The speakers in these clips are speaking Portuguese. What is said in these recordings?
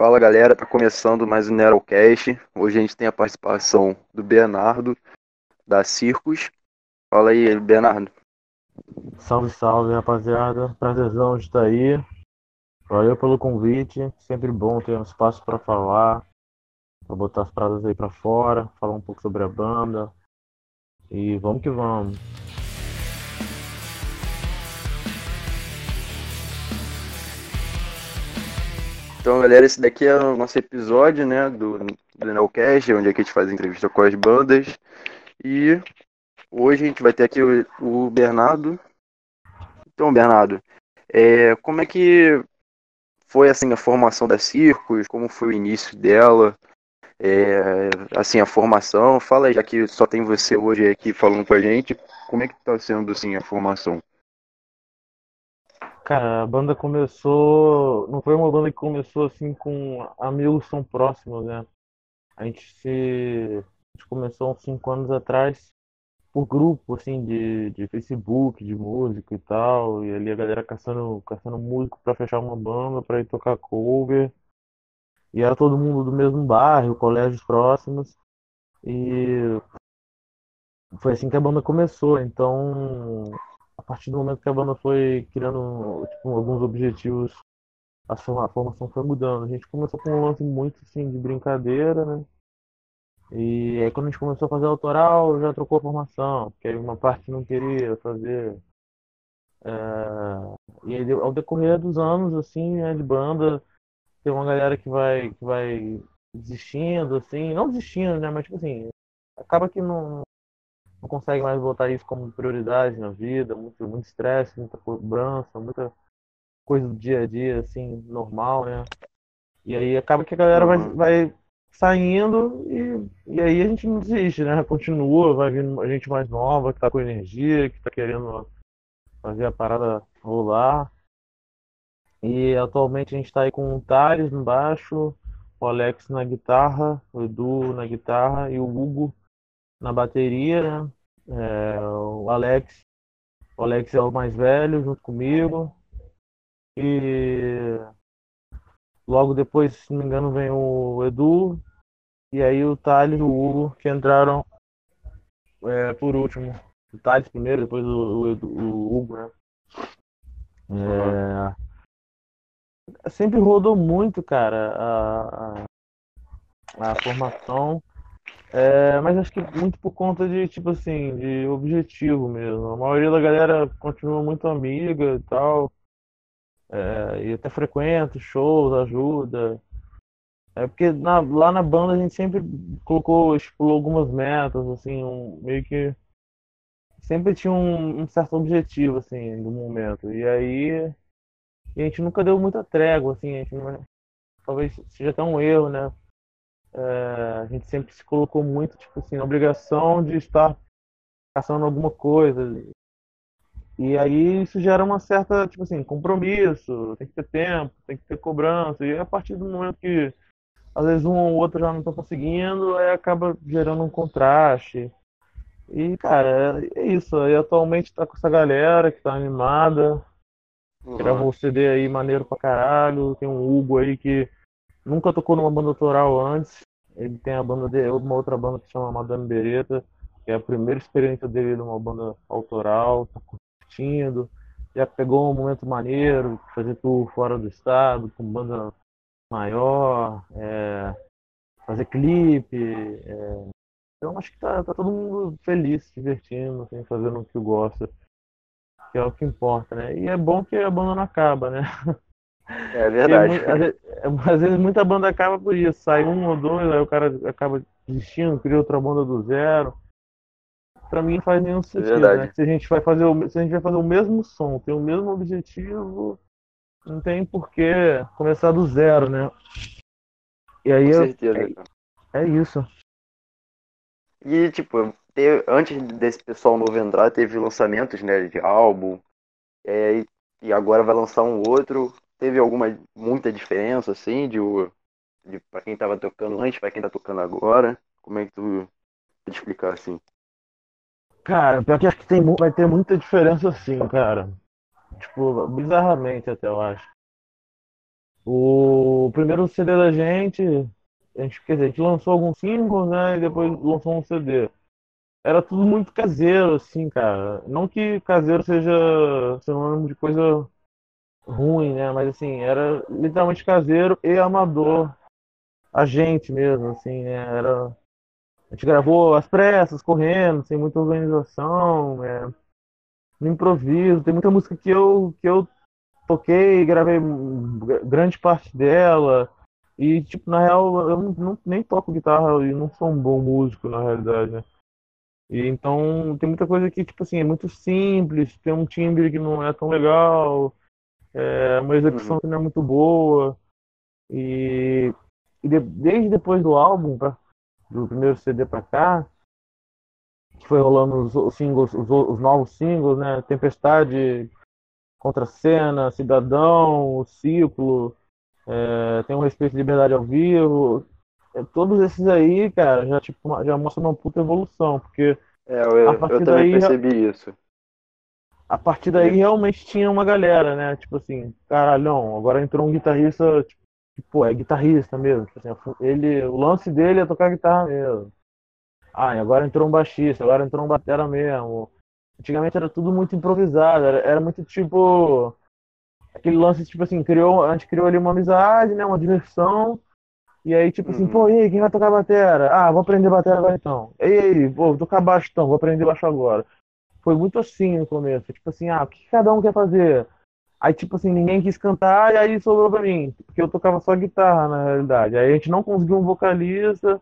Fala galera, tá começando mais um Nerocast. Hoje a gente tem a participação do Bernardo, da Circos. Fala aí, Bernardo. Salve, salve, rapaziada. Prazerzão de estar aí. Valeu pelo convite. Sempre bom ter um espaço para falar, para botar as paradas aí para fora, falar um pouco sobre a banda. E vamos que vamos. Então, galera, esse daqui é o nosso episódio, né, do, do Nelcast, onde aqui a gente faz entrevista com as bandas. E hoje a gente vai ter aqui o, o Bernardo. Então, Bernardo, é, como é que foi assim a formação da Circos? Como foi o início dela? É, assim, a formação. Fala aí, já que só tem você hoje aqui falando com a gente, como é que tá sendo assim a formação? Cara, a banda começou. Não foi uma banda que começou assim com amigos tão próximos, né? A gente se. A gente começou uns 5 anos atrás por grupo, assim, de, de Facebook, de música e tal. E ali a galera caçando, caçando músico pra fechar uma banda, pra ir tocar cover. E era todo mundo do mesmo bairro, colégios próximos. E foi assim que a banda começou. Então partir do momento que a banda foi criando tipo, alguns objetivos, a formação foi mudando. A gente começou com um lance muito assim de brincadeira, né? E aí quando a gente começou a fazer autoral, já trocou a formação, porque aí uma parte não queria fazer. É... E aí ao decorrer dos anos, assim, né, de banda, tem uma galera que vai, que vai desistindo, assim, não desistindo, né? Mas tipo assim, acaba que não, não consegue mais botar isso como prioridade na vida, muito muito estresse, muita cobrança, muita coisa do dia a dia assim, normal, né? E aí acaba que a galera vai, Uhum. vai saindo e, e aí a gente não desiste, né? Continua, vai vindo gente mais nova, que tá com energia, que tá querendo fazer a parada rolar. E atualmente a gente tá aí com o Thales no baixo, o Alex na guitarra, o Edu na guitarra e o Hugo na bateria, né? É, o Alex, o Alex é o mais velho junto comigo. E logo depois, se não me engano, vem o Edu e aí o Thales e o Hugo que entraram é, por último. O Thales primeiro, depois o, o, Edu- o Hugo, né? É, sempre rodou muito, cara, a, a, a formação. É, mas acho que muito por conta de, tipo assim, de objetivo mesmo. A maioria da galera continua muito amiga e tal. É, e até frequenta shows, ajuda. É porque na- lá na banda a gente sempre colocou, estipulou algumas metas, assim, um, meio que sempre tinha um, um certo objetivo, assim, do momento. E aí a gente nunca deu muita trégua, assim, a gente não- talvez seja até um erro, né? É, a gente sempre se colocou muito, tipo assim, na obrigação de estar caçando alguma coisa. E aí isso gera uma certa, tipo assim, compromisso, tem que ter tempo, tem que ter cobrança. E a partir do momento que às vezes um ou outro já não tá conseguindo, aí acaba gerando um contraste. E, cara, é isso. Aí atualmente tá com essa galera que tá animada, gravou o CD aí maneiro pra caralho. Tem um Hugo aí que nunca tocou numa banda autoral antes. Ele tem a banda dele, uma outra banda que chama Madame Beretta, que é a primeira experiência dele numa banda autoral, tá curtindo. Já pegou um momento maneiro, de fazer tour fora do estado, com banda maior, é, fazer clipe. é. Então acho que tá, tá todo mundo feliz, se divertindo, assim, fazendo o que gosta. Que é o que importa, né? E é bom que a banda não acaba, né? É verdade. às, vezes, às vezes muita banda acaba por isso. Sai um ou dois, aí o cara acaba desistindo, cria outra banda do zero. Pra mim não faz nenhum sentido, verdade. né? Se a gente vai fazer o, se a gente vai fazer o mesmo som, tem o mesmo objetivo, não tem por que começar do zero, né? E aí Com certeza. cara. é isso. E, tipo, teve- antes desse pessoal novo entrar, teve lançamentos, né, de álbum. É, e agora vai lançar um outro. Teve alguma, muita diferença, assim, de, de pra quem tava tocando antes, pra quem tá tocando agora? Como é que tu pode explicar, assim? Cara, pior que acho que tem, vai ter muita diferença sim, cara. Tipo, bizarramente até eu acho. O primeiro CD da gente, a gente, quer dizer, a gente lançou alguns singles, né? E depois lançou um CD. Era tudo muito caseiro, assim, cara. Não que caseiro seja sinônimo de coisa ruim, né? Mas assim, era literalmente caseiro e amador. A gente mesmo, assim, né? Era... A gente gravou às pressas, correndo, sem muita organização, é... no improviso. Tem muita música que eu, que eu toquei, gravei grande parte dela. E, tipo, na real, eu não, não, nem toco guitarra e não sou um bom músico, na realidade, né? E, então, tem muita coisa que, tipo assim, é muito simples, tem um timbre que não é tão legal, é uma execução uhum. que não é muito boa. E, e de, desde depois do álbum, pra, do primeiro CD pra cá, que foi rolando os, os singles, os, os, novos singles, né? Tempestade, Contra Cena, Cidadão, O Ciclo, é, tem um Respeito e Liberdade ao Vivo. É, todos esses aí, cara, já, tipo, já mostram uma puta evolução, porque. É, eu, eu também daí, percebi isso a partir daí realmente tinha uma galera, né? Tipo assim, caralhão, agora entrou um guitarrista, tipo, pô, é guitarrista mesmo. Tipo assim, ele, o lance dele é tocar guitarra mesmo. Ah, e agora entrou um baixista, agora entrou um batera mesmo. Antigamente era tudo muito improvisado, era, era muito tipo. Aquele lance, tipo assim, criou, a gente criou ali uma amizade, né? Uma diversão. E aí, tipo assim, uhum. pô, e aí, quem vai tocar batera? Ah, vou aprender batera agora então. E aí, pô, vou tocar baixo então, vou aprender baixo agora foi muito assim no começo. Tipo assim, ah, o que cada um quer fazer? Aí, tipo assim, ninguém quis cantar e aí sobrou pra mim. Porque eu tocava só guitarra, na realidade. Aí a gente não conseguiu um vocalista.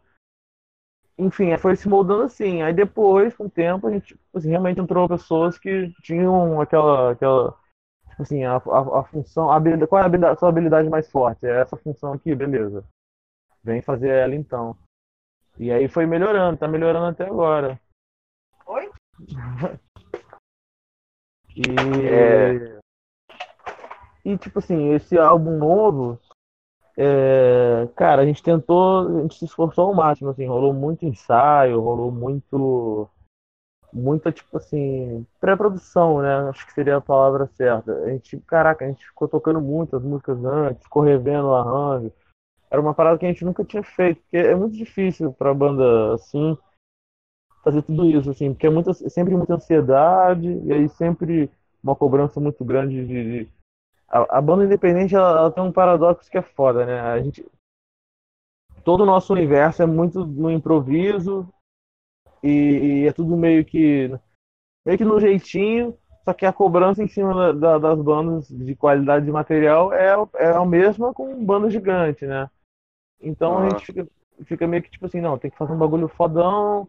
Enfim, foi se moldando assim. Aí depois, com o tempo, a gente tipo assim, realmente entrou pessoas que tinham aquela. aquela tipo assim, a, a, a função. A habilidade, qual é a, habilidade, a sua habilidade mais forte? É essa função aqui, beleza. Vem fazer ela então. E aí foi melhorando, tá melhorando até agora. Oi? E, é... e tipo assim, esse álbum novo, é... cara, a gente tentou, a gente se esforçou ao máximo, assim, rolou muito ensaio, rolou muito muita, tipo assim, pré-produção, né? Acho que seria a palavra certa. A gente, caraca, a gente ficou tocando muitas músicas antes, ficou revendo o arranjo. Era uma parada que a gente nunca tinha feito, porque é muito difícil pra banda assim fazer tudo isso, assim, porque é muita, sempre muita ansiedade e aí sempre uma cobrança muito grande de. de... A, a, banda independente ela, ela, tem um paradoxo que é foda, né? A gente, todo o nosso universo é muito no improviso e, e é tudo meio que meio que no jeitinho, só que a cobrança em cima da, da, das bandas de qualidade de material é, é a mesma com banda gigante, né? Então a gente fica, fica meio que tipo assim, não, tem que fazer um bagulho fodão,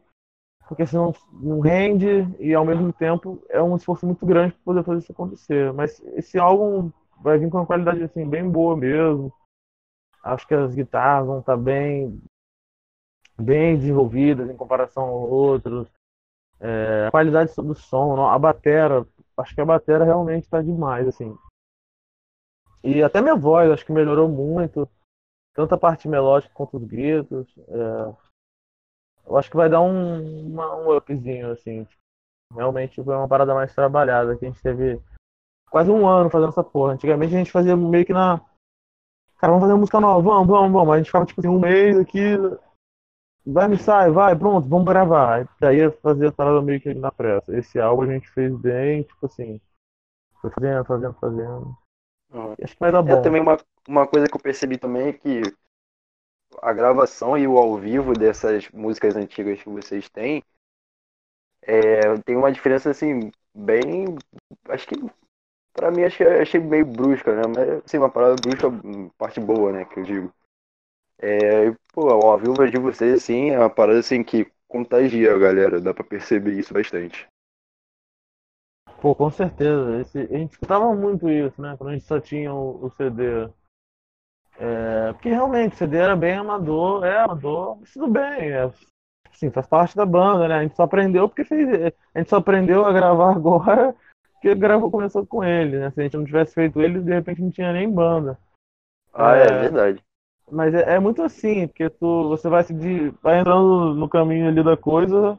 porque senão não rende e ao mesmo tempo é um esforço muito grande para poder fazer isso acontecer. Mas esse álbum vai vir com uma qualidade assim bem boa mesmo. Acho que as guitarras vão estar tá bem bem desenvolvidas em comparação aos outros. É, a qualidade do som, a batera, acho que a batera realmente está demais assim. E até minha voz, acho que melhorou muito, tanto a parte melódica quanto os gritos. É, eu acho que vai dar um, uma, um upzinho, assim. Realmente foi uma parada mais trabalhada, que a gente teve quase um ano fazendo essa porra. Antigamente a gente fazia meio que na. Cara, vamos fazer uma música nova, vamos, vamos, vamos. A gente ficava tipo assim, um mês aqui. Vai, me sai, vai, pronto, vamos gravar. Daí ia fazer a parada meio que na pressa. Esse álbum a gente fez bem, tipo assim. Foi fazendo, fazendo, fazendo. Uhum. Acho que vai dar é, bom. É também uma, uma coisa que eu percebi também é que a gravação e o ao vivo dessas músicas antigas que vocês têm é, tem uma diferença assim bem acho que para mim achei, achei meio brusca né mas assim uma parada brusca parte boa né que eu digo é, pô, o ao vivo de vocês assim é uma parada assim que contagia a galera dá para perceber isso bastante Pô, com certeza. Esse, a gente escutava muito isso, né? Quando a gente só tinha o, o CD. É, porque realmente o CD era bem amador, é amador, mas tudo bem, é, assim, faz parte da banda, né? A gente só aprendeu porque fez. A gente só aprendeu a gravar agora porque gravou, começou com ele, né? Se a gente não tivesse feito ele, de repente não tinha nem banda. Ah, é, é verdade. Mas é, é, muito assim, porque tu, você vai se vai entrando no caminho ali da coisa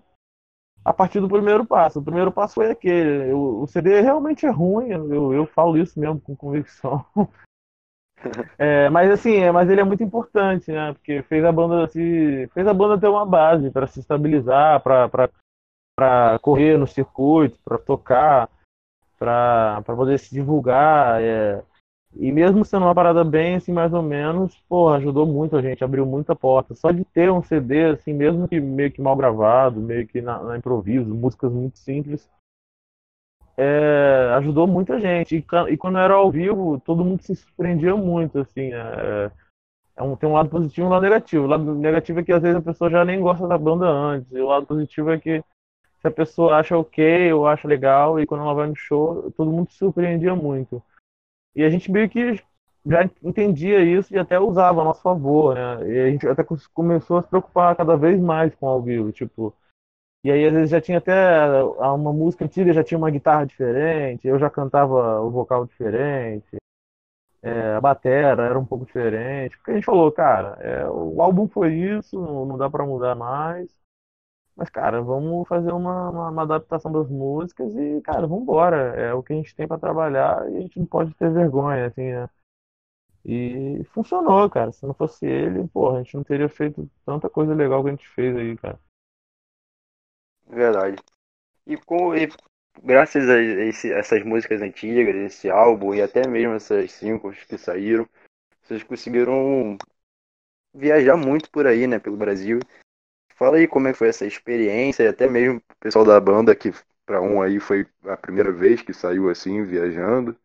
a partir do primeiro passo. O primeiro passo foi aquele. O, o CD realmente é ruim, eu, eu falo isso mesmo com convicção. É, mas assim, é, mas ele é muito importante, né? Porque fez a banda se fez a banda ter uma base para se estabilizar, para correr no circuito, para tocar, para poder se divulgar. É, e mesmo sendo uma parada bem assim, mais ou menos, pô, ajudou muito a gente, abriu muita porta. Só de ter um CD, assim, mesmo que meio que mal gravado, meio que na, na improviso, músicas muito simples, é, ajudou muita gente. E, e, quando era ao vivo, todo mundo se surpreendia muito, assim. É, é um, tem um lado positivo e um lado negativo. O lado negativo é que às vezes a pessoa já nem gosta da banda antes. E o lado positivo é que se a pessoa acha ok ou acha legal, e quando ela vai no show, todo mundo se surpreendia muito. E a gente meio que já entendia isso e até usava a nosso favor, né? E a gente até começou a se preocupar cada vez mais com ao vivo, tipo. E aí às vezes já tinha até uma música antiga, já tinha uma guitarra diferente, eu já cantava o vocal diferente, é, a batera era um pouco diferente. Porque a gente falou, cara, é, o álbum foi isso, não, dá para mudar mais. Mas, cara, vamos fazer uma, uma, uma, adaptação das músicas e, cara, vamos embora. É o que a gente tem para trabalhar e a gente não pode ter vergonha, assim, né? E funcionou, cara. Se não fosse ele, porra, a gente não teria feito tanta coisa legal que a gente fez aí, cara. Verdade. E, com, e graças a esse, essas músicas antigas, esse álbum e até mesmo essas cinco que saíram, vocês conseguiram viajar muito por aí, né, pelo Brasil. Fala aí como é que foi essa experiência, e até mesmo o pessoal da banda, que para um aí foi a primeira vez que saiu assim, viajando.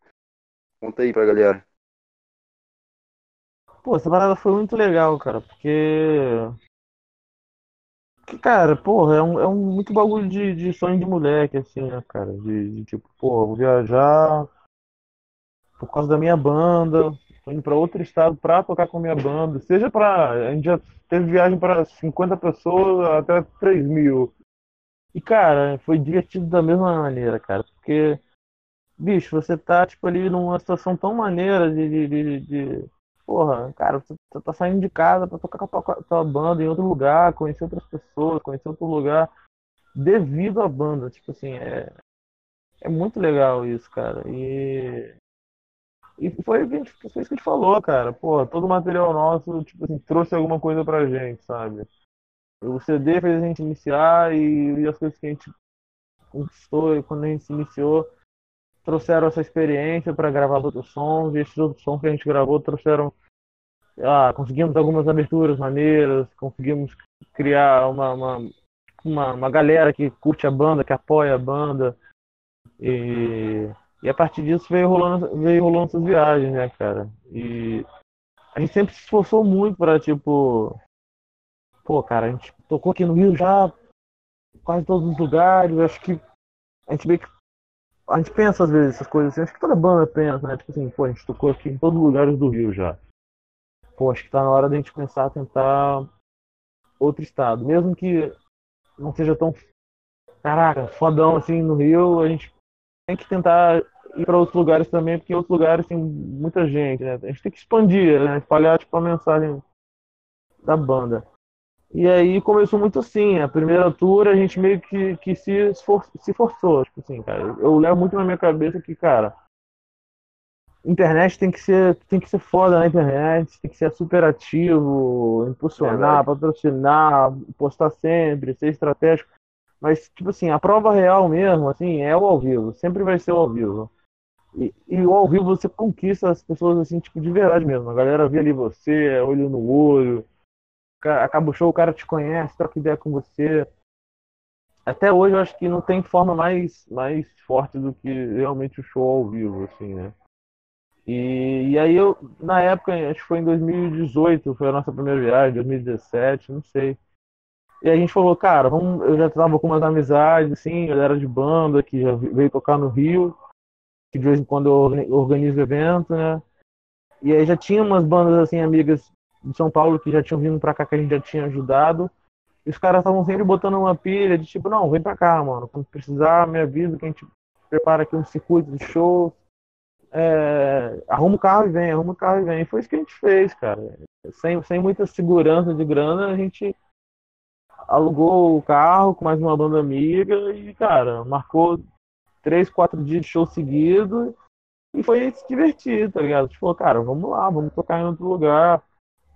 Conta aí pra galera. Pô, essa parada foi muito legal, cara, porque. Que, cara, porra, é um, é um muito bagulho de, de sonho de moleque, assim, né, cara? De, de tipo, pô, vou viajar por causa da minha banda, tô indo para outro estado para tocar com minha banda, seja para a gente já teve viagem para 50 pessoas até 3 mil. E, cara, foi divertido da mesma maneira, cara. Porque, bicho, você tá, tipo, ali numa situação tão maneira de. de, de, de... Porra, cara, você tá saindo de casa pra tocar com a tua, banda em outro lugar, conhecer outras pessoas, conhecer outro lugar, devido à banda. Tipo assim, é. É muito legal isso, cara. E e foi, foi isso que a gente falou, cara. Pô, todo o material nosso, tipo assim, trouxe alguma coisa pra gente, sabe? O CD fez a gente iniciar e, e as coisas que a gente conquistou quando a gente se iniciou trouxeram essa experiência para gravar outros sons e esses outros sons que a gente gravou trouxeram ah, conseguimos algumas aberturas maneiras, conseguimos criar uma, uma, uma, uma galera que curte a banda, que apoia a banda e e a partir disso veio rolando, veio rolando essas viagens, né, cara? E a gente sempre se esforçou muito para tipo. Pô, cara, a gente tocou aqui no Rio já quase todos os lugares. Acho que a gente meio que. A gente pensa às vezes essas coisas assim, acho que toda banda pensa, né? Tipo assim, pô, a gente tocou aqui em todos os lugares do Rio já. Pô, acho que tá na hora da gente começar a tentar outro estado. Mesmo que não seja tão. Caraca, fodão assim no Rio, a gente tem que tentar ir para outros lugares também, porque em outros lugares tem muita gente, né? A gente tem que expandir, né? Espalhar tipo, a mensagem da banda. E aí começou muito assim, a primeira tour a gente meio que, que se, esfor se forçou, tipo assim, cara. Eu levo muito na minha cabeça que, cara, internet tem que ser tem que ser foda na internet, tem que ser super ativo, impulsionar, patrocinar, postar sempre, ser estratégico. Mas, tipo assim, a prova real mesmo, assim, é o ao vivo. Sempre vai ser o ao vivo. E, e o ao vivo você conquista as pessoas, assim, tipo, de verdade mesmo. A galera vê ali você, é olho no olho. Acaba o show, o cara te conhece, troca ideia com você. Até hoje eu acho que não tem forma mais, mais forte do que realmente o show ao vivo, assim, né? E, e aí eu, na época, acho que foi em 2018, foi a nossa primeira viagem, 2017, não sei. E a gente falou, cara, vamos, eu já tava com umas amizades, assim, galera de banda que já veio tocar no Rio, que de vez em quando eu organizo evento, né? E aí já tinha umas bandas, assim, amigas de São Paulo que já tinham vindo pra cá, que a gente já tinha ajudado. E os caras estavam sempre botando uma pilha de tipo, não, vem pra cá, mano. Quando precisar, me avisa que a gente prepara aqui um circuito de show. É, arruma o carro e vem, arruma o carro e vem. E foi isso que a gente fez, cara. Sem, sem muita segurança de grana, a gente alugou o carro com mais uma banda amiga e, cara, marcou três, quatro dias de show seguido E foi se divertir, tá ligado? Tipo, cara, vamos lá, vamos tocar em outro lugar.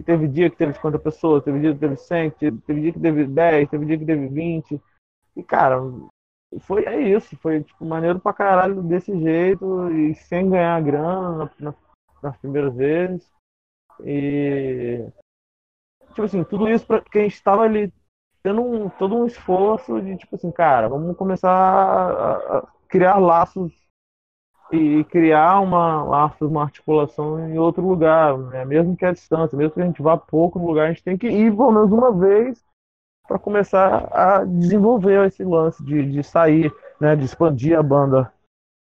E teve dia que teve 50 pessoas, teve dia que teve 100, teve dia que teve 10, teve dia que teve 20. E, cara, foi é isso, foi tipo maneiro pra caralho desse jeito e sem ganhar grana na, na, nas primeiras vezes. E tipo assim, tudo isso porque a gente tava ali tendo um, todo um esforço de tipo assim, cara, vamos começar a criar laços e criar uma laços, uma articulação em outro lugar, né? mesmo que a distância, mesmo que a gente vá pouco no lugar, a gente tem que ir pelo menos uma vez para começar a desenvolver esse lance de, de sair, né, de expandir a banda.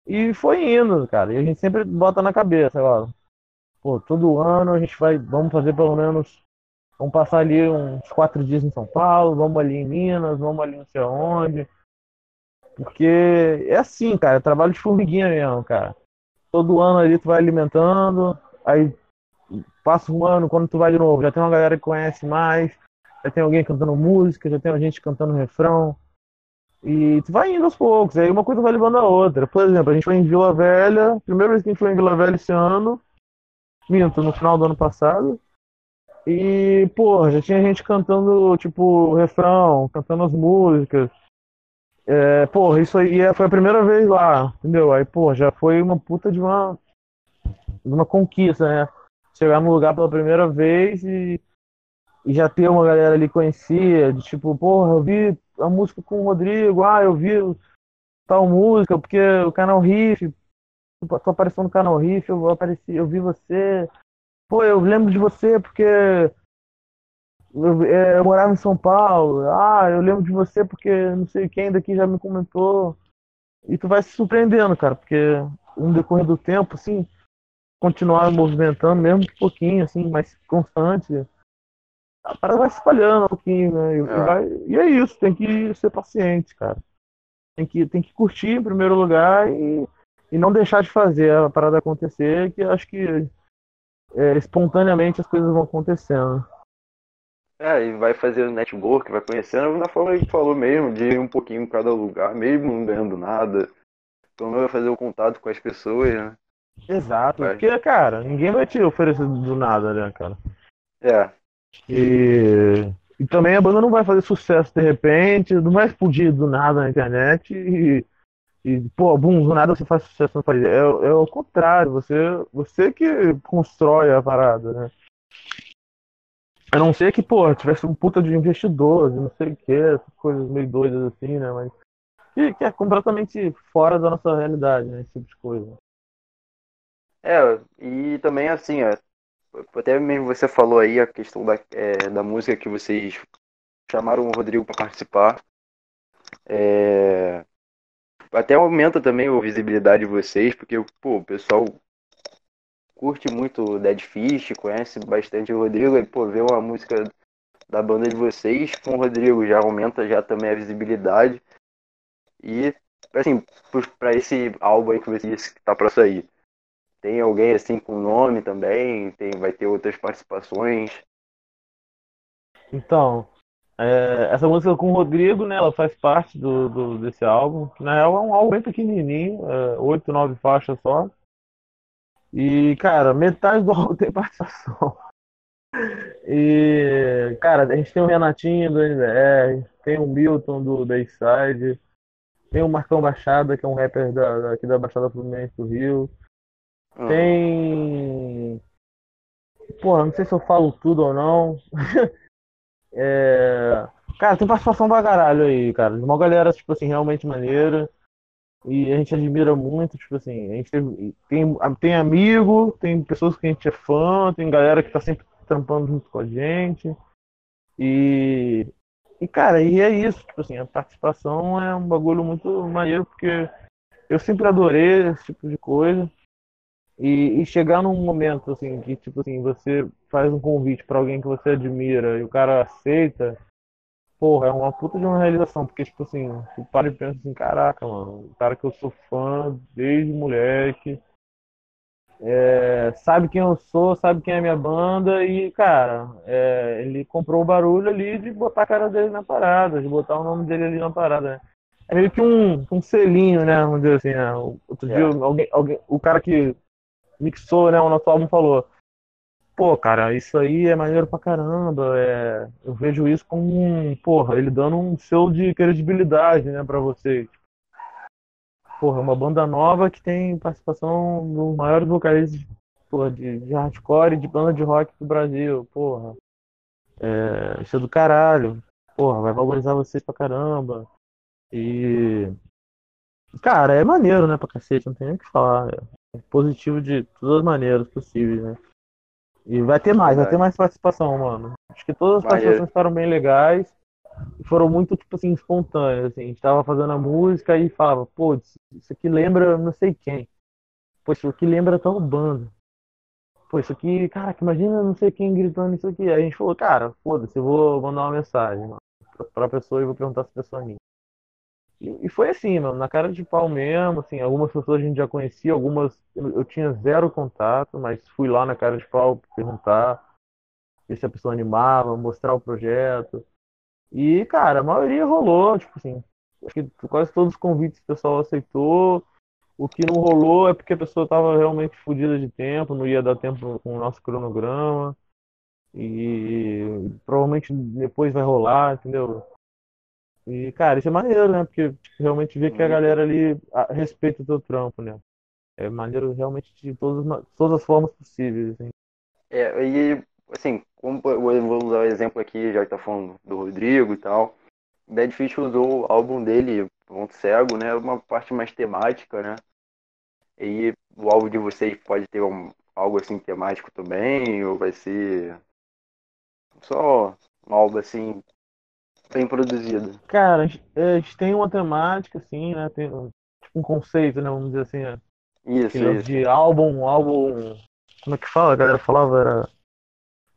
E foi indo, cara. E a gente sempre bota na cabeça, ó, pô, todo ano a gente vai, vamos fazer pelo menos, vamos passar ali uns quatro dias em São Paulo, vamos ali em Minas, vamos ali não sei aonde. Porque é assim, cara, é trabalho de formiguinha mesmo, cara. Todo ano ali tu vai alimentando, aí passa um ano, quando tu vai de novo, já tem uma galera que conhece mais, já tem alguém cantando música, já tem gente cantando refrão. E tu vai indo aos poucos, aí uma coisa vai levando a outra. Por exemplo, a gente foi em Vila Velha, primeira vez que a gente foi em Vila Velha esse ano, minto, no final do ano passado. E, pô, já tinha gente cantando, tipo, refrão, cantando as músicas. É, porra, isso aí é, foi a primeira vez lá, entendeu? Aí, pô, já foi uma puta de uma, de uma conquista, né? Chegar no lugar pela primeira vez e e já ter uma galera ali conhecia, de tipo, porra, eu vi a música com o Rodrigo, ah, eu vi tal música, porque o canal Riff, tu apareceu no canal Riff, eu apareci, eu vi você, pô, eu lembro de você porque eu, é, eu, morava em São Paulo, ah, eu lembro de você porque não sei quem daqui já me comentou. E tu vai se surpreendendo, cara, porque no decorrer do tempo, assim, continuar movimentando, mesmo um pouquinho, assim, mais constante, a parada vai se espalhando um pouquinho, né? E, é. Vai, e é isso, tem que ser paciente, cara. Tem que, tem que curtir em primeiro lugar e, e não deixar de fazer a parada acontecer, que acho que é, espontaneamente as coisas vão acontecendo. É, e vai fazer network, vai conhecendo, na forma que falou mesmo, de ir um pouquinho em cada lugar, mesmo não ganhando nada. Pelo menos vai fazer o contato com as pessoas, né? Exato, vai. porque, cara, ninguém vai te oferecer do nada, né, cara? É, e, e também a banda não vai fazer sucesso de repente, não vai explodir do nada na internet e, e pô, bum, do nada você faz sucesso no país. É, é o contrário, você, você que constrói a parada, né? A não ser que, pô, tivesse um puta de investidor, de não sei o que, coisas meio doidas assim, né? Mas que, que, é completamente fora da nossa realidade, né? Esse tipo de coisa. É, e também assim, ó, até mesmo você falou aí a questão da, é, da música que vocês chamaram o Rodrigo para participar. É, até aumenta também a visibilidade de vocês, porque pô, o pessoal curte muito Dead Fish, conhece bastante o Rodrigo, e pô, ver uma música da banda de vocês com o Rodrigo já aumenta já também a visibilidade. E assim, para esse álbum aí que você disse que tá para sair, tem alguém assim com nome também? Tem, vai ter outras participações? Então, é, essa música com o Rodrigo, né, ela faz parte do, do, desse álbum, que na real é um álbum bem pequenininho, é, oito, nove faixas só. E, cara, metade do álbum tem participação. E, cara, a gente tem o Renatinho do NBR, tem o Milton do Dayside, tem o Marcão Baixada, que é um rapper da, aqui da Baixada Fluminense do Rio. Uhum. Tem. Porra, não sei se eu falo tudo ou não. é... Cara, tem participação pra caralho aí, cara. Uma galera, tipo assim, realmente maneira. E a gente admira muito, tipo assim, a gente tem, tem, amigo, tem pessoas que a gente é fã, tem galera que tá sempre trampando junto com a gente. E, e cara, e é isso, tipo assim, a participação é um bagulho muito maneiro, porque eu sempre adorei esse tipo de coisa. E, e, chegar num momento assim que tipo assim você faz um convite para alguém que você admira e o cara aceita porra é uma puta de uma realização porque tipo assim tu para e pensa assim caraca mano o cara que eu sou fã desde moleque é, sabe quem eu sou sabe quem é a minha banda e cara é, ele comprou o barulho ali de botar a cara dele na parada de botar o nome dele ali na parada né? é meio que um, um selinho, né? Vamos dizer assim, né? Outro É. dia, alguém, alguém, o cara que mixou, né, o nosso álbum falou, pô, cara, isso aí é maneiro pra caramba, é... eu vejo isso como um, porra, ele dando um show de credibilidade, né, pra vocês. Porra, uma banda nova que tem participação dos maiores vocalistas porra, de, de hardcore e de banda de rock do Brasil, porra. É, isso é do caralho. Porra, vai valorizar vocês pra caramba. E. Cara, é maneiro, né, pra cacete, não tem nem o que falar. É positivo de todas as maneiras possíveis, né? E vai ter mais, vai ter mais participação, mano. Acho que todas as Maneiro. participações ficaram bem legais e foram muito, tipo assim, espontâneas. Assim. A gente tava fazendo a música e falava, pô, isso aqui lembra não sei quem. Pô, isso aqui lembra tal banda. Pô, isso aqui, caraca, imagina não sei quem gritando isso aqui. Aí a gente falou, cara, foda-se, eu vou mandar uma mensagem mano, pra, pra pessoa e vou perguntar se a pessoa é minha. E, e foi assim, mano, na cara de pau mesmo, assim, algumas pessoas a gente já conhecia, algumas eu, eu tinha zero contato, mas fui lá na cara de pau perguntar, ver se a pessoa animava, mostrar o projeto. E, cara, a maioria rolou, tipo assim, acho que quase todos os convites o pessoal aceitou. O que não rolou é porque a pessoa tava realmente fodida de tempo, não ia dar tempo com o nosso cronograma. E provavelmente depois vai rolar, entendeu? E, cara, isso é maneiro, né? Porque realmente vê que a Uhum. galera ali respeita o teu trampo, né? É maneiro realmente de todas, todas as formas possíveis, assim. É, e assim, como eu vou usar o exemplo aqui, já que tá falando do Rodrigo e tal. Dead Fish usou o álbum dele, Ponto Cego, né? Uma parte mais temática, né? E o álbum de vocês pode ter um, algo assim temático também, ou vai ser só um álbum assim bem produzido. Cara, a gente, é, tem uma temática, assim, né? Tem um- tipo um conceito, né? Vamos dizer assim, né? Isso, lance isso. de álbum, álbum. Como é que fala? A galera falava, era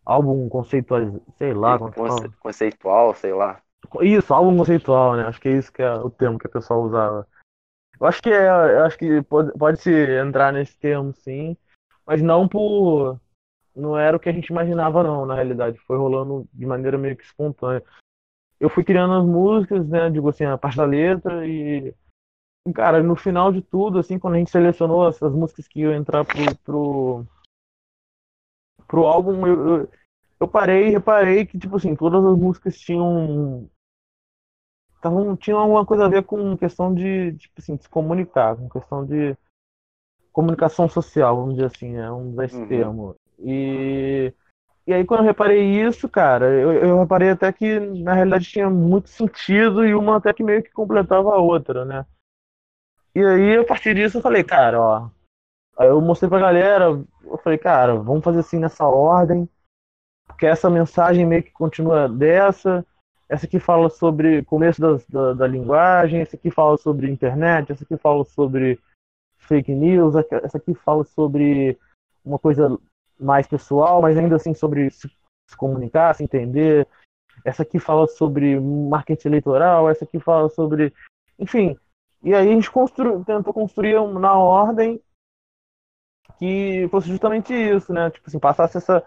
álbum conceitual, sei lá como é Conce- conceitual, sei lá. Isso, álbum conceitual, né? Acho que é isso que é o termo que a pessoa usava. Eu acho que é, eu acho que pode, pode se entrar nesse termo, sim, mas não por. Não era o que a gente imaginava, não, na realidade. Foi rolando de maneira meio que espontânea. Eu fui criando as músicas, né? Digo assim, a parte da letra e. Cara, no final de tudo, assim, quando a gente selecionou essas músicas que iam entrar pro, pro, pro álbum, eu, eu, eu parei e reparei que, tipo assim, todas as músicas tinham. Tavam, tinham alguma coisa a ver com questão de, tipo assim, de se comunicar, com questão de comunicação social, vamos dizer assim, né? Vamos usar esse Uhum. termo. E, e aí, quando eu reparei isso, cara, eu, eu reparei até que, na realidade, tinha muito sentido e uma até que meio que completava a outra, né? E aí, a partir disso, eu falei, cara, ó. Aí eu mostrei pra galera, eu falei, cara, vamos fazer assim nessa ordem, porque essa mensagem meio que continua dessa. Essa aqui fala sobre começo das- da, da linguagem, essa aqui fala sobre internet, essa aqui fala sobre fake news, essa aqui fala sobre uma coisa mais pessoal, mas ainda assim sobre se, comunicar, se entender. Essa aqui fala sobre marketing eleitoral, essa aqui fala sobre. Enfim. E aí a gente constru, tentou construir na ordem que fosse justamente isso, né? Tipo assim, passasse essa,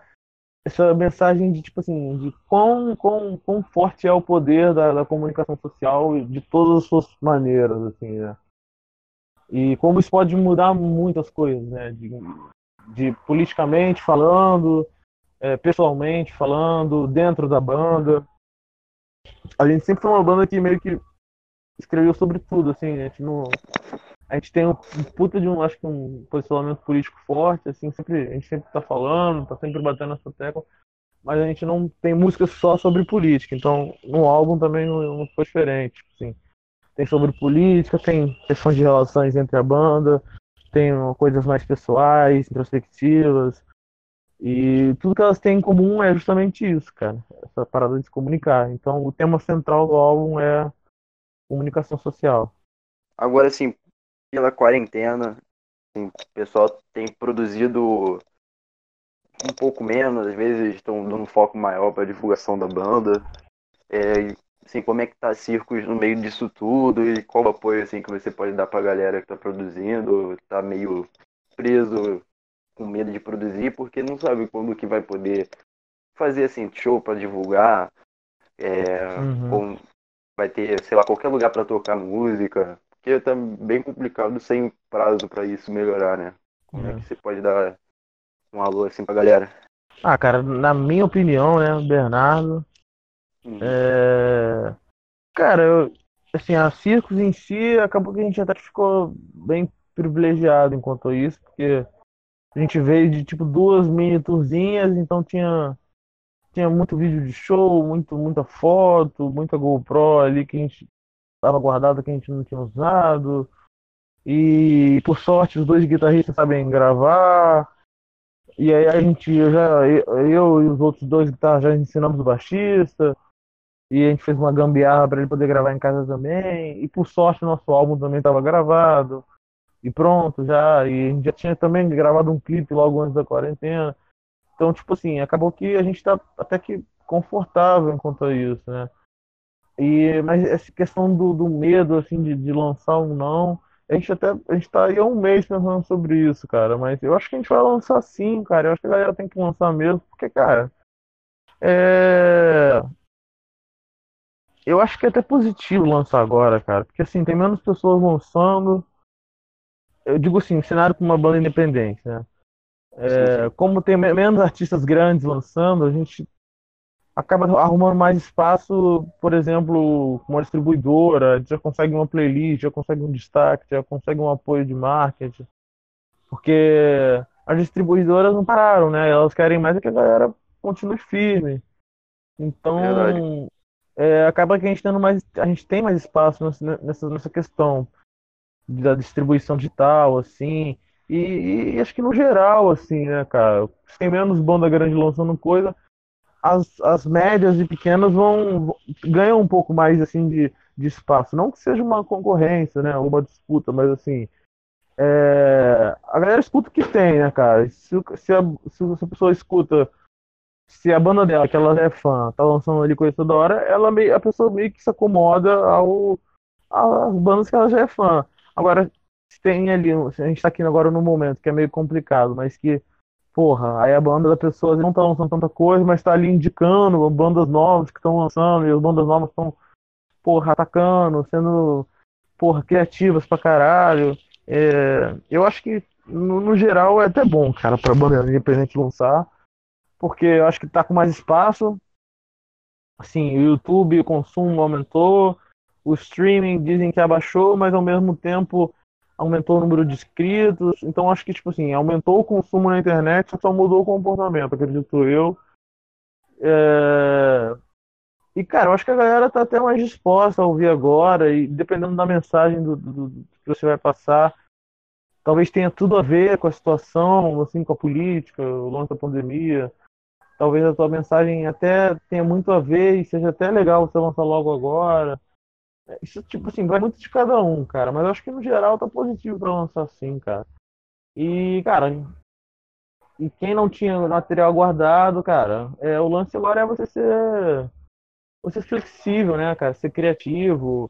essa mensagem de tipo assim, de quão, quão, quão forte é o poder da, da comunicação social de todas as suas maneiras, assim, né? E como isso pode mudar muitas coisas, né? De, de politicamente falando, é, pessoalmente falando, dentro da banda. A gente sempre foi uma banda que meio que escreveu sobre tudo, assim, a gente não. A gente tem um puta de um, acho que um posicionamento político forte, assim, sempre, a gente sempre tá falando, tá sempre batendo nessa tecla, mas a gente não tem música só sobre política, então no álbum também não, não foi diferente, assim. Tem sobre política, tem questões de relações entre a banda, tem coisas mais pessoais, introspectivas, e tudo que elas têm em comum é justamente isso, cara, essa parada de se comunicar. Então o tema central do álbum é comunicação social. Agora, assim, pela quarentena, assim, o pessoal tem produzido um pouco menos, às vezes estão dando um foco maior para divulgação da banda. É, assim, como é que tá Circos no meio disso tudo e qual o apoio assim que você pode dar pra galera que tá produzindo, tá meio preso com medo de produzir porque não sabe quando que vai poder fazer assim show para divulgar, é, Uhum. vai ter, sei lá, qualquer lugar para tocar música? Porque tá bem complicado sem prazo para isso melhorar, né? Como é. é que você pode dar um alô assim pra galera? Ah, cara, na minha opinião, né, Bernardo, uhum. é... cara, eu, assim, a Circos em si, acabou que a gente até ficou bem privilegiado enquanto isso, porque a gente veio de tipo duas mini tourzinhas, então tinha tinha muito vídeo de show, muito muita foto, muita GoPro ali que a gente estava guardada que a gente não tinha usado. E por sorte os dois guitarristas sabem gravar. E aí a gente, eu, já, eu, e os outros dois guitarras já ensinamos o baixista. E a gente fez uma gambiarra para ele poder gravar em casa também. E por sorte nosso álbum também estava gravado. E pronto, já. E a gente já tinha também gravado um clipe logo antes da quarentena. Então, tipo assim, acabou que a gente está até que confortável enquanto a isso, né? E, mas essa questão do, do medo, assim, de, de lançar um não, a gente até, a gente tá aí há um mês pensando sobre isso, cara, mas eu acho que a gente vai lançar sim, cara, eu acho que a galera tem que lançar mesmo, porque, cara, é... Eu acho que é até positivo lançar agora, cara, porque, assim, tem menos pessoas lançando, eu digo assim, cenário com uma banda independente, né? É, como tem menos artistas grandes lançando, a gente acaba arrumando mais espaço, por exemplo, com uma distribuidora, já consegue uma playlist, já consegue um destaque, já consegue um apoio de marketing. Porque as distribuidoras não pararam, né? Elas querem mais é que a galera continue firme. Então, é, acaba que a gente tendo mais, a gente tem mais espaço nessa, nessa questão da distribuição digital, assim. E, e, acho que no geral, assim, né, cara, tem menos banda grande lançando coisa, as, as médias e pequenas vão ganham um pouco mais assim de, de espaço. Não que seja uma concorrência, né, uma disputa, mas assim, é, a galera escuta o que tem, né, cara? Se, se, a, se a pessoa escuta, se a banda dela, que ela é fã, tá lançando ali coisa toda hora, ela meio, a pessoa meio que se acomoda ao às bandas que ela já é fã. Agora, tem ali, a gente tá aqui agora num momento que é meio complicado, mas que, porra, aí a banda da pessoa não tá lançando tanta coisa, mas tá ali indicando bandas novas que estão lançando, e as bandas novas estão, porra, atacando, sendo, porra, criativas pra caralho. É, eu acho que, no, no, geral, é até bom, cara, pra banda independente lançar, porque eu acho que tá com mais espaço. Assim, o YouTube, o consumo aumentou, o streaming dizem que abaixou, mas ao mesmo tempo aumentou o número de inscritos. Então acho que, tipo assim, aumentou o consumo na internet, só mudou o comportamento, acredito eu. É... E, cara, eu acho que a galera tá até mais disposta a ouvir agora, e dependendo da mensagem do, do, do que você vai passar, talvez tenha tudo a ver com a situação, assim, com a política, o lance da pandemia. Talvez a tua mensagem até tenha muito a ver e seja até legal você lançar logo agora. Isso, tipo assim, vai muito de cada um, cara. Mas eu acho que no geral tá positivo pra lançar assim, cara. E, cara, e quem não tinha material guardado, cara, é, o lance agora é você ser. Você ser flexível, né, cara? Ser criativo.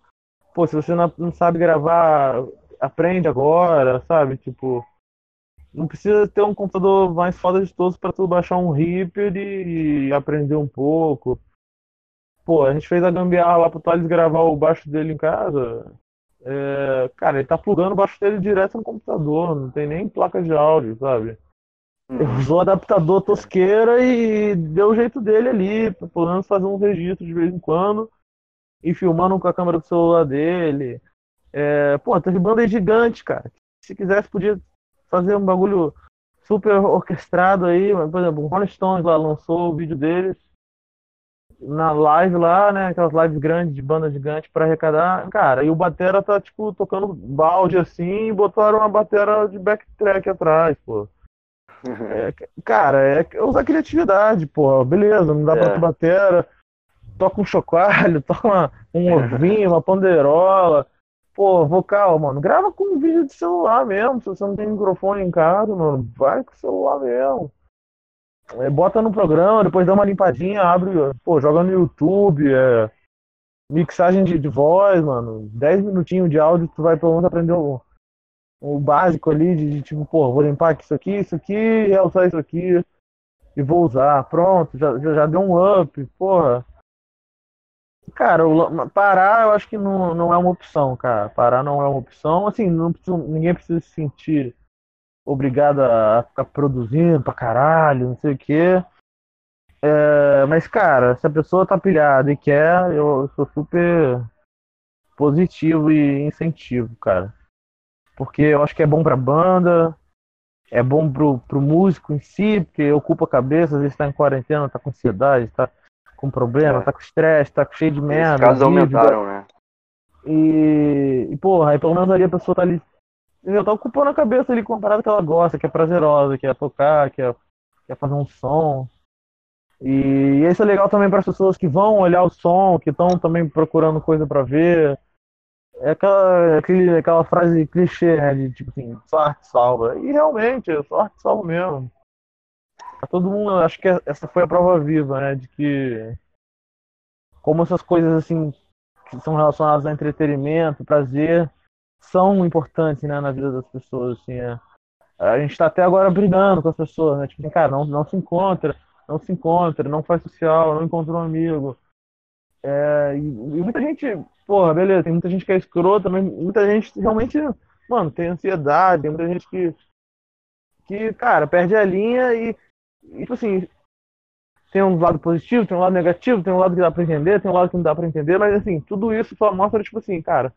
Pô, se você não, não sabe gravar, aprende agora, sabe? Tipo. Não precisa ter um computador mais foda de todos para tu baixar um Reaper e aprender um pouco. Pô, a gente fez a gambiarra lá pro Thales gravar o baixo dele em casa. É, cara, ele tá plugando o baixo dele direto no computador, não tem nem placa de áudio, sabe? Ele uhum. usou adaptador tosqueira e deu o jeito dele ali, pelo menos fazer um registro de vez em quando e filmando com a câmera do celular dele. É, pô, teve banda gigante, cara. Se quisesse, podia fazer um bagulho super orquestrado aí. Por exemplo, o Rolling Stones lá lançou o vídeo deles na live lá, né? Aquelas lives grandes de banda gigante para arrecadar. Cara, e o Batera tá, tipo, tocando balde assim e botaram uma batera de backtrack atrás, pô. É, cara, é usar criatividade, pô. Beleza, não dá é. pra batera. Toca um chocalho, toca uma, um ovinho, uma panderola. Pô, vocal, mano, grava com um vídeo de celular mesmo. Se você não tem microfone casa, mano, vai com o celular mesmo. É, bota no programa, depois dá uma limpadinha, abre, pô, joga no YouTube, é, mixagem de, de voz, mano, 10 minutinhos de áudio, tu vai pelo menos aprender o, o básico ali de, de, tipo, pô, vou limpar isso aqui, isso aqui, realçar isso aqui e vou usar. Pronto, já, já, já deu um up, porra. Cara, parar eu acho que não, não é uma opção, cara. Parar não é uma opção. Assim, não precisa, ninguém precisa se sentir obrigado a ficar produzindo pra caralho, não sei o quê. É, mas, cara, se a pessoa tá pilhada e quer, eu sou super positivo e incentivo, cara. Porque eu acho que é bom pra banda, é bom pro, pro músico em si, porque ocupa a cabeça, às vezes tá em quarentena, tá com ansiedade, tá com problema, é. tá com estresse, tá cheio de merda. Os casos aumentaram, né? E, e, porra, aí pelo menos ali a pessoa tá ali. Entendeu? Tá ocupando a cabeça ali com uma parada que ela gosta, que é prazerosa, que é tocar, que é, que é fazer um som. E isso é legal também para as pessoas que vão olhar o som, que estão também procurando coisa para ver. É aquela, aquele, aquela frase clichê, né? De tipo assim, sorte salva. E realmente, sorte salva mesmo. Pra todo mundo, acho que essa foi a prova viva, né? De que como essas coisas assim que são relacionadas a entretenimento, prazer, são importantes né, na vida das pessoas. Assim, é. A gente está até agora brigando com as pessoas, né? Tipo, assim, cara, não, não se encontra não se encontra, não faz social, não encontra um amigo. É, e, e, muita gente, porra, beleza, tem muita gente que é escrota, mas muita gente realmente, mano, tem ansiedade, tem muita gente que, que cara, perde a linha e, e tipo assim, tem um lado positivo, tem um lado negativo, tem um lado que dá pra entender, tem um lado que não dá pra entender, mas assim, tudo isso só mostra, tipo assim, cara,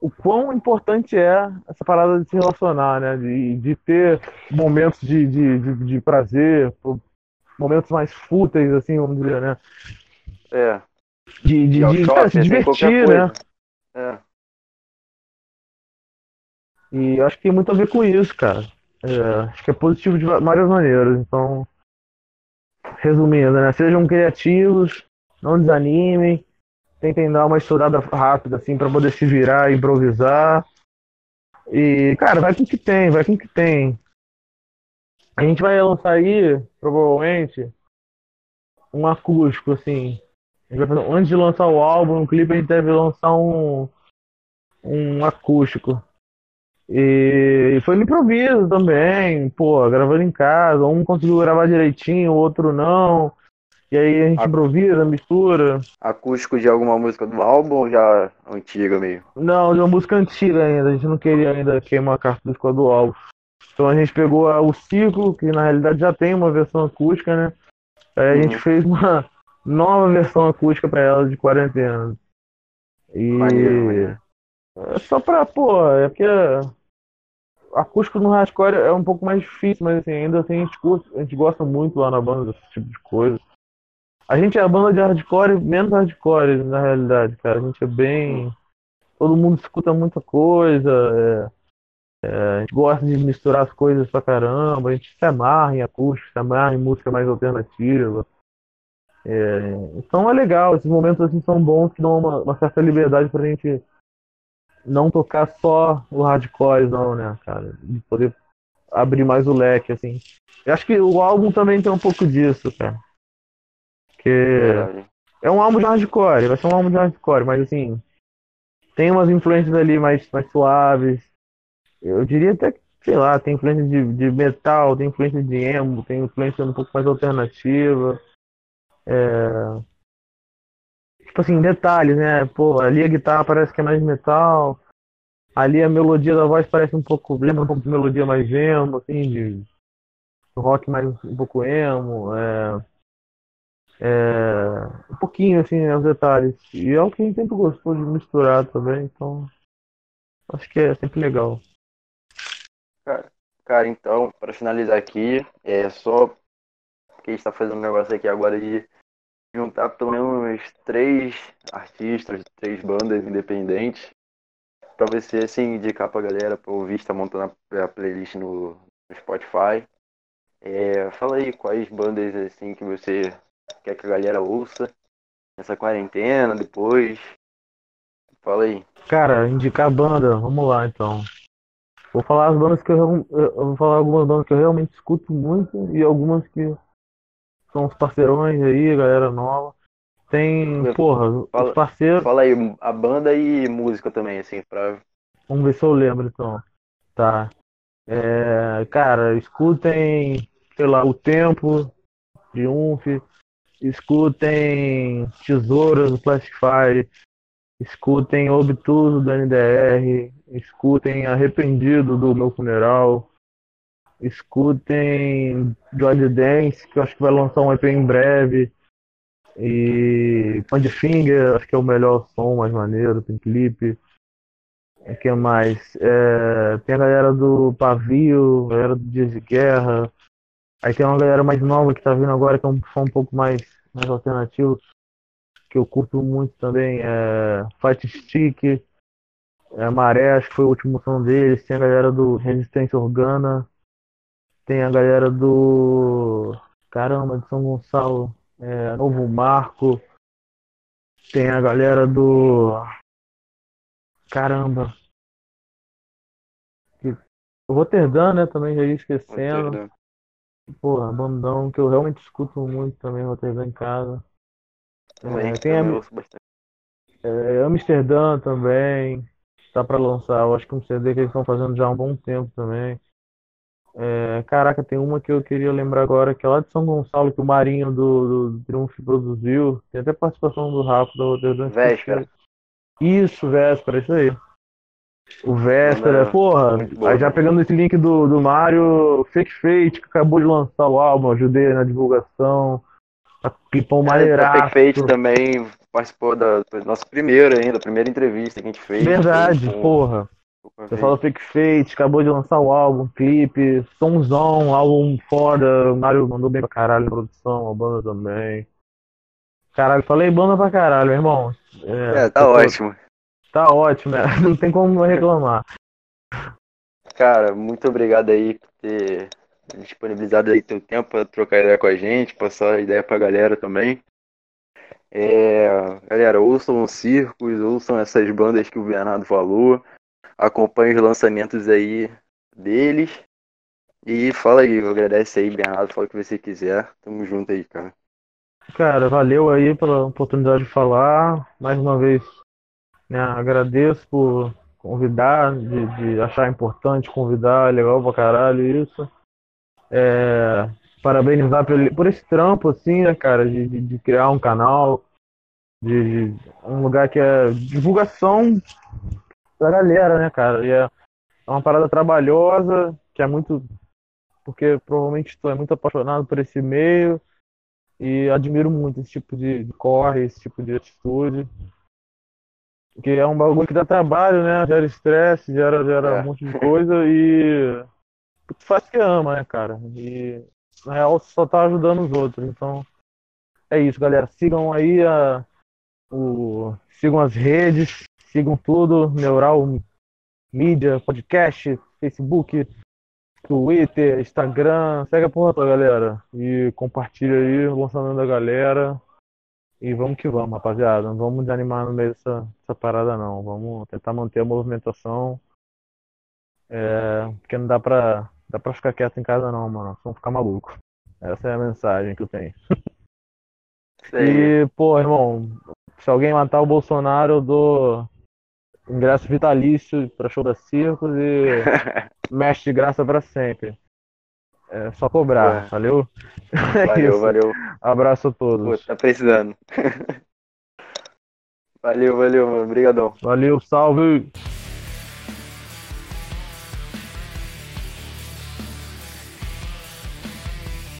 o quão importante é essa parada de se relacionar, né? De, de ter momentos de, de, de, de prazer, momentos mais fúteis, assim, vamos dizer, né? É. De, de, de cara, se divertir, né? É. E acho que tem muito a ver com isso, cara. É, acho que é positivo de várias maneiras. Então, resumindo, né? Sejam criativos, não desanimem, tentem dar uma estudada rápida, assim, para poder se virar improvisar. E, cara, vai com o que tem, vai com o que tem. A gente vai lançar aí, provavelmente, um acústico, assim. Fazer, antes de lançar o álbum, no clipe a gente deve lançar um, um acústico. E foi no improviso também, pô, gravando em casa. Um conseguiu gravar direitinho, o outro não. E aí a gente improvisa, mistura. Acústico de alguma música do álbum ou já antiga meio? Não, de uma música antiga ainda. A gente não queria ainda queimar a cartucho do álbum. Então a gente pegou o ciclo, que na realidade já tem uma versão acústica, né? Aí a uhum. gente fez uma nova versão acústica para ela de quarentena. E. Maneiro, É só pra, pô, é porque acústico no hardcore é um pouco mais difícil, mas assim, ainda assim a gente, curte, a gente gosta muito lá na banda desse tipo de coisa. A gente é a banda de hardcore menos hardcore, na realidade, cara. A gente é bem. Todo mundo escuta muita coisa. É é, a gente gosta de misturar as coisas pra caramba, a gente se amarra em acústico, se amarra em música mais alternativa. É, então é legal, esses momentos assim são bons que dão uma, uma, certa liberdade pra gente não tocar só o hardcore, não, né, cara? De poder abrir mais o leque, assim. Eu acho que o álbum também tem um pouco disso, cara. Que é um álbum de hardcore, vai ser um álbum de hardcore, mas assim, tem umas influências ali mais, mais suaves, eu diria até que, sei lá, tem influência de, de metal, tem influência de emo, tem influência um pouco mais alternativa. É... Tipo assim, detalhes, né? Pô, ali a guitarra parece que é mais metal. Ali a melodia da voz parece um pouco, lembra um pouco de melodia mais emo, assim, de rock mais um pouco emo. É... É... Um pouquinho, assim, né, os detalhes. E é o que a gente sempre gostou de misturar também, então acho que é sempre legal. Cara, cara então, para finalizar aqui, é só que a gente tá fazendo um negócio aqui agora de juntar pelo menos três artistas, três bandas independentes, para você assim indicar pra galera pra ouvir, está montando a, playlist no, no Spotify. É, fala aí quais bandas assim que você quer que a galera ouça nessa quarentena, depois. Fala aí. Cara, indicar banda, vamos lá então. Vou falar as bandas que eu, eu vou falar algumas bandas que eu realmente escuto muito e algumas que são os parceirões aí, galera nova. Tem, porra, fala, os parceiros. Fala aí, a banda e música também, assim, pra. Vamos ver se eu lembro então. Tá. É, cara, escutem, sei lá, o Tempo, Triunfe, escutem Tesouras do Plastic Fire, escutem Obtuso do NDR, escutem Arrependido do Meu Funeral, escutem Joy Dance, que eu acho que vai lançar um EP em breve. E Finger, acho que é o melhor som, mais maneiro, tem clipe. O que mais? É, tem a galera do Pavio, a galera do Dias de Guerra. Aí tem uma galera mais nova que tá vindo agora, que é um som um pouco mais, mais alternativo. Que eu curto muito também. É Fight Stick. É, Maré, acho que foi o último som deles. Tem a galera do Resistência Organa. Tem a galera do. Caramba, de São Gonçalo. É, Novo Marco. Tem a galera do. Caramba. O Roterdã, né? Também já ia esquecendo. Roterdã. Porra, bandão que eu realmente escuto muito também, Roterdã em casa. Também, é, tem também a... é, Amsterdã também. Tá pra lançar, eu acho que um CD que eles estão fazendo já há um bom tempo também. É, caraca, tem uma que eu queria lembrar agora, que é lá de São Gonçalo, que o Marinho do, do Triunfo produziu. Tem até participação do Rafa da Roterdã. Véspera. Isso, véspera, isso aí. O Véspera, porra, aí já pegando esse link do, do Mario, Fake Fate, que acabou de lançar o álbum, ajudei na divulgação. A maneiraço. É, Fake Fate também participou da, da nossa primeira ainda, primeira entrevista que a gente fez. Verdade, com, porra. Você falou Fake Fate, acabou de lançar o álbum, clipe, somzão, álbum foda. O Mario mandou bem pra caralho a produção, a banda também. Caralho, falei banda pra caralho, meu irmão. É, é tá ótimo. Tá ótimo, né? não tem como reclamar. Cara, muito obrigado aí por ter disponibilizado aí teu tempo para trocar ideia com a gente, passar ideia pra galera também. É, galera, ouçam o Circos, ouçam essas bandas que o Bernardo falou, acompanhem os lançamentos aí deles. E fala aí, agradece aí, Bernardo, fala o que você quiser. Tamo junto aí, cara. Cara, valeu aí pela oportunidade de falar. Mais uma vez, né, agradeço por convidar, de, de achar importante convidar, legal pra caralho isso. É, parabenizar por, por esse trampo, assim, né, cara, de, de, de criar um canal, de, de, um lugar que é divulgação da galera, né, cara? E é, é uma parada trabalhosa, que é muito. Porque provavelmente tu é muito apaixonado por esse meio e admiro muito esse tipo de corre, esse tipo de atitude. Que é um bagulho que dá trabalho, né? Gera estresse, gera, gera é. um monte de coisa e tu faz que ama, né, cara? E na real só tá ajudando os outros. Então é isso, galera. Sigam aí a, o, sigam as redes, sigam tudo, Neural Mídia, podcast, Facebook, Twitter, Instagram, segue a porra toda, galera. E compartilha aí o lançamento da galera. E vamos que vamos, rapaziada. Não vamos desanimar no meio dessa, dessa parada, não. Vamos tentar manter a movimentação. É, porque não dá pra, dá pra ficar quieto em casa, não, mano. Vamos ficar maluco. Essa é a mensagem que eu tenho. E, pô, irmão, se alguém matar o Bolsonaro, eu dou ingresso vitalício pra show da Circos e mexe de graça pra sempre. É só cobrar, é. valeu? Valeu, valeu. Abraço a todos. Pô, tá precisando. valeu, valeu, mano. Obrigadão. Valeu, salve!